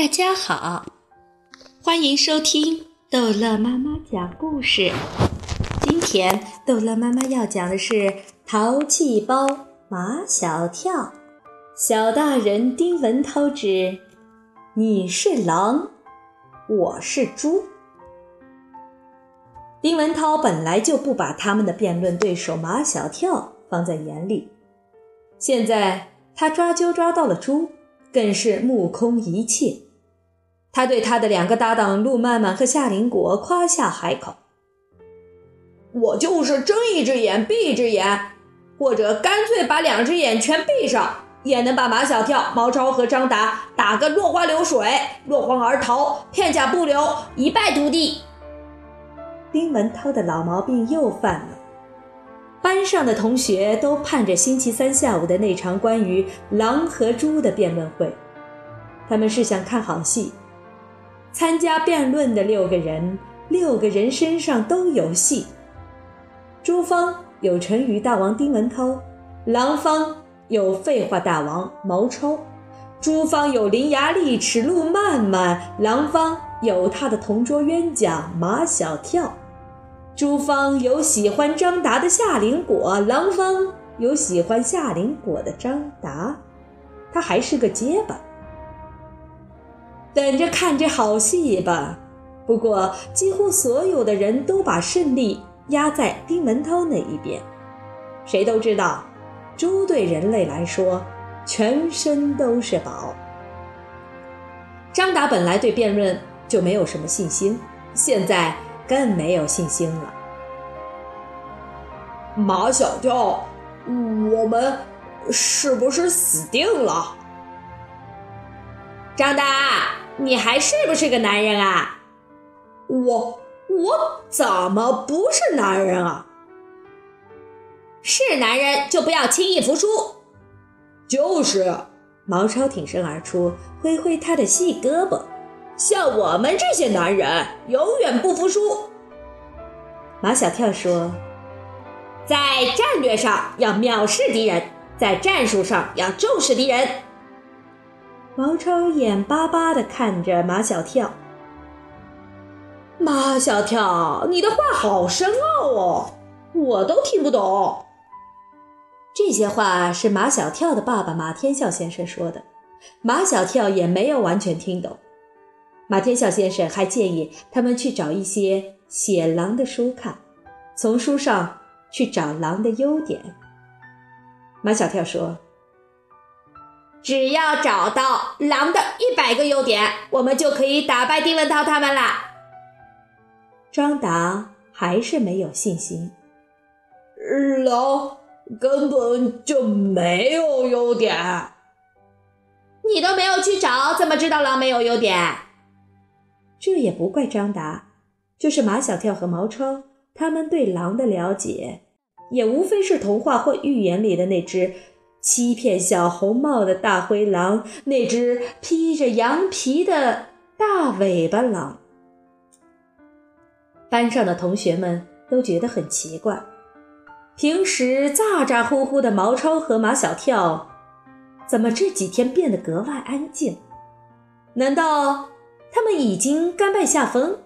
大家好，欢迎收听逗乐妈妈讲故事。今天逗乐妈妈要讲的是《淘气包马小跳》，小大人丁文涛之“你是狼，我是猪”。丁文涛本来就不把他们的辩论对手马小跳放在眼里，现在他抓阄抓到了猪。更是目空一切。他对他的两个搭档陆曼曼和夏林果夸下海口：“我就是睁一只眼闭一只眼，或者干脆把两只眼全闭上，也能把马小跳、毛超和张达打个落花流水、落荒而逃、片甲不留、一败涂地。”丁文涛的老毛病又犯了。班上的同学都盼着星期三下午的那场关于狼和猪的辩论会，他们是想看好戏。参加辩论的六个人，六个人身上都有戏。朱方有成语大王丁文涛，狼方有废话大王毛超，朱方有伶牙俐齿陆漫漫，狼方有他的同桌冤家马小跳。朱方有喜欢张达的夏林果，狼方有喜欢夏林果的张达，他还是个结巴。等着看这好戏吧。不过，几乎所有的人都把胜利压在丁文涛那一边。谁都知道，猪对人类来说，全身都是宝。张达本来对辩论就没有什么信心，现在。更没有信心了。马小跳，我们是不是死定了？张达，你还是不是个男人啊？我我怎么不是男人啊？是男人就不要轻易服输。就是，毛超挺身而出，挥挥他的细胳膊。像我们这些男人，永远不服输。马小跳说：“在战略上要藐视敌人，在战术上要重视敌人。”毛超眼巴巴地看着马小跳。马小跳，你的话好深奥哦，我都听不懂。这些话是马小跳的爸爸马天笑先生说的，马小跳也没有完全听懂。马天笑先生还建议他们去找一些写狼的书看，从书上去找狼的优点。马小跳说：“只要找到狼的一百个优点，我们就可以打败丁文涛他们啦。”张达还是没有信心，狼根本就没有优点。你都没有去找，怎么知道狼没有优点？这也不怪张达，就是马小跳和毛超，他们对狼的了解，也无非是童话或寓言里的那只欺骗小红帽的大灰狼，那只披着羊皮的大尾巴狼。班上的同学们都觉得很奇怪，平时咋咋呼呼的毛超和马小跳，怎么这几天变得格外安静？难道？他们已经甘拜下风，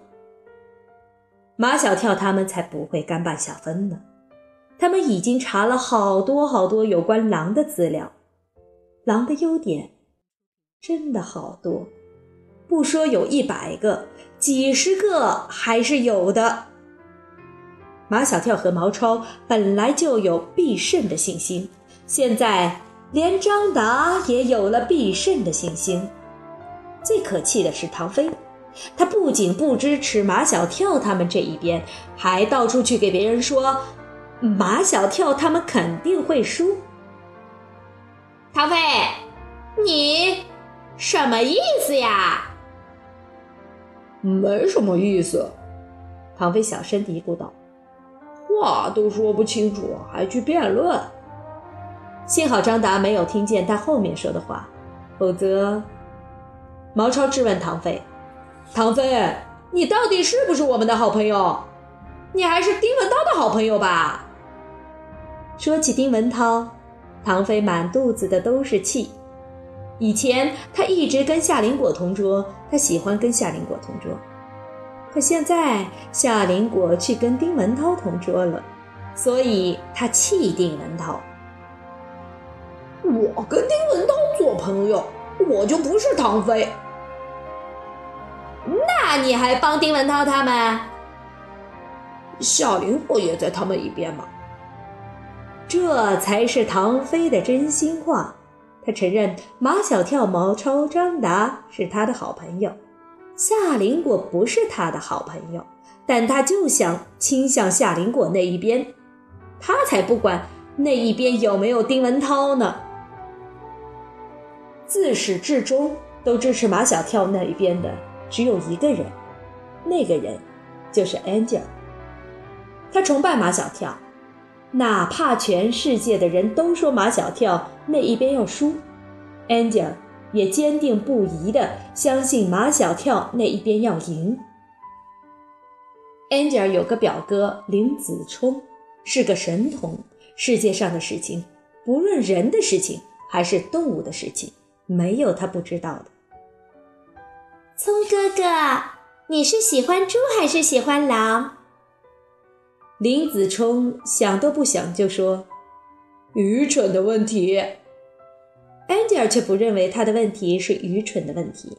马小跳他们才不会甘拜下风呢。他们已经查了好多好多有关狼的资料，狼的优点真的好多，不说有一百个，几十个还是有的。马小跳和毛超本来就有必胜的信心，现在连张达也有了必胜的信心。最可气的是唐飞，他不仅不支持马小跳他们这一边，还到处去给别人说马小跳他们肯定会输。唐飞，你什么意思呀？没什么意思。唐飞小声嘀咕道：“话都说不清楚，还去辩论。”幸好张达没有听见他后面说的话，否则。毛超质问唐飞：“唐飞，你到底是不是我们的好朋友？你还是丁文涛的好朋友吧？”说起丁文涛，唐飞满肚子的都是气。以前他一直跟夏林果同桌，他喜欢跟夏林果同桌。可现在夏林果去跟丁文涛同桌了，所以他气丁文涛。我跟丁文涛做朋友，我就不是唐飞。那你还帮丁文涛他们？夏林果也在他们一边嘛。这才是唐飞的真心话。他承认马小跳、毛超、张达是他的好朋友，夏林果不是他的好朋友，但他就想倾向夏林果那一边。他才不管那一边有没有丁文涛呢。自始至终都支持马小跳那一边的只有一个人，那个人就是 Angel。他崇拜马小跳。哪怕全世界的人都说马小跳那一边要输，Angel 也坚定不移地相信马小跳那一边要赢。Angel 有个表哥林子聪，是个神童。世界上的事情，不论人的事情还是动物的事情，没有他不知道的。聪哥哥，你是喜欢猪还是喜欢狼？林子聪想都不想就说：“愚蠢的问题。”安吉尔却不认为他的问题是愚蠢的问题。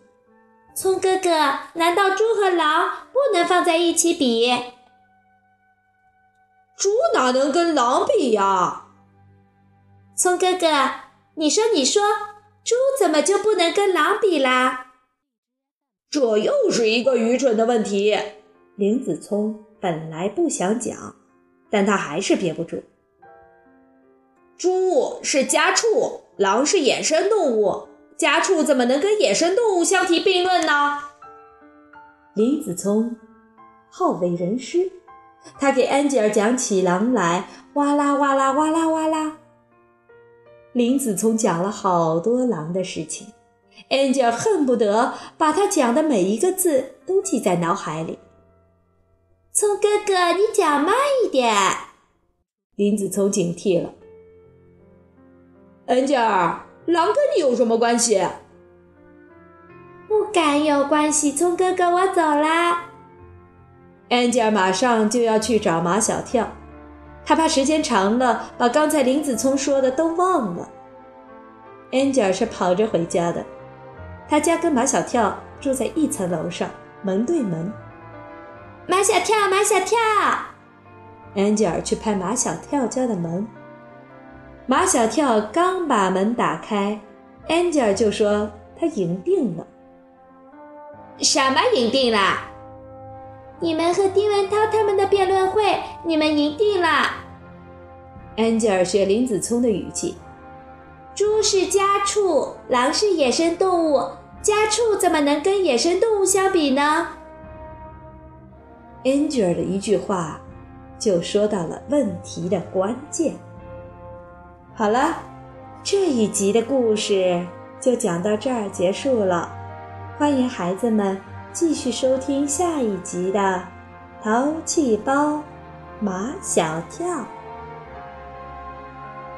聪哥哥，难道猪和狼不能放在一起比？猪哪能跟狼比呀？聪哥哥，你说你说，猪怎么就不能跟狼比啦？这又是一个愚蠢的问题。林子聪。本来不想讲，但他还是憋不住。猪是家畜，狼是野生动物，家畜怎么能跟野生动物相提并论呢？林子聪好为人师，他给安吉尔讲起狼来，哇啦哇啦哇啦哇啦。林子聪讲了好多狼的事情，安吉尔恨不得把他讲的每一个字都记在脑海里。聪哥哥，你讲慢一点。林子聪警惕了。恩吉尔，狼跟你有什么关系？不敢有关系。聪哥哥，我走啦。恩吉尔马上就要去找马小跳，他怕时间长了，把刚才林子聪说的都忘了。恩吉尔是跑着回家的，他家跟马小跳住在一层楼上，门对门。马小跳，马小跳，安吉尔去拍马小跳家的门。马小跳刚把门打开，安吉尔就说他赢定了。什么赢定了？你们和丁文涛他们的辩论会，你们赢定了。安吉尔学林子聪的语气：猪是家畜，狼是野生动物，家畜怎么能跟野生动物相比呢？Angel 的一句话，就说到了问题的关键。好了，这一集的故事就讲到这儿结束了。欢迎孩子们继续收听下一集的《淘气包马小跳》。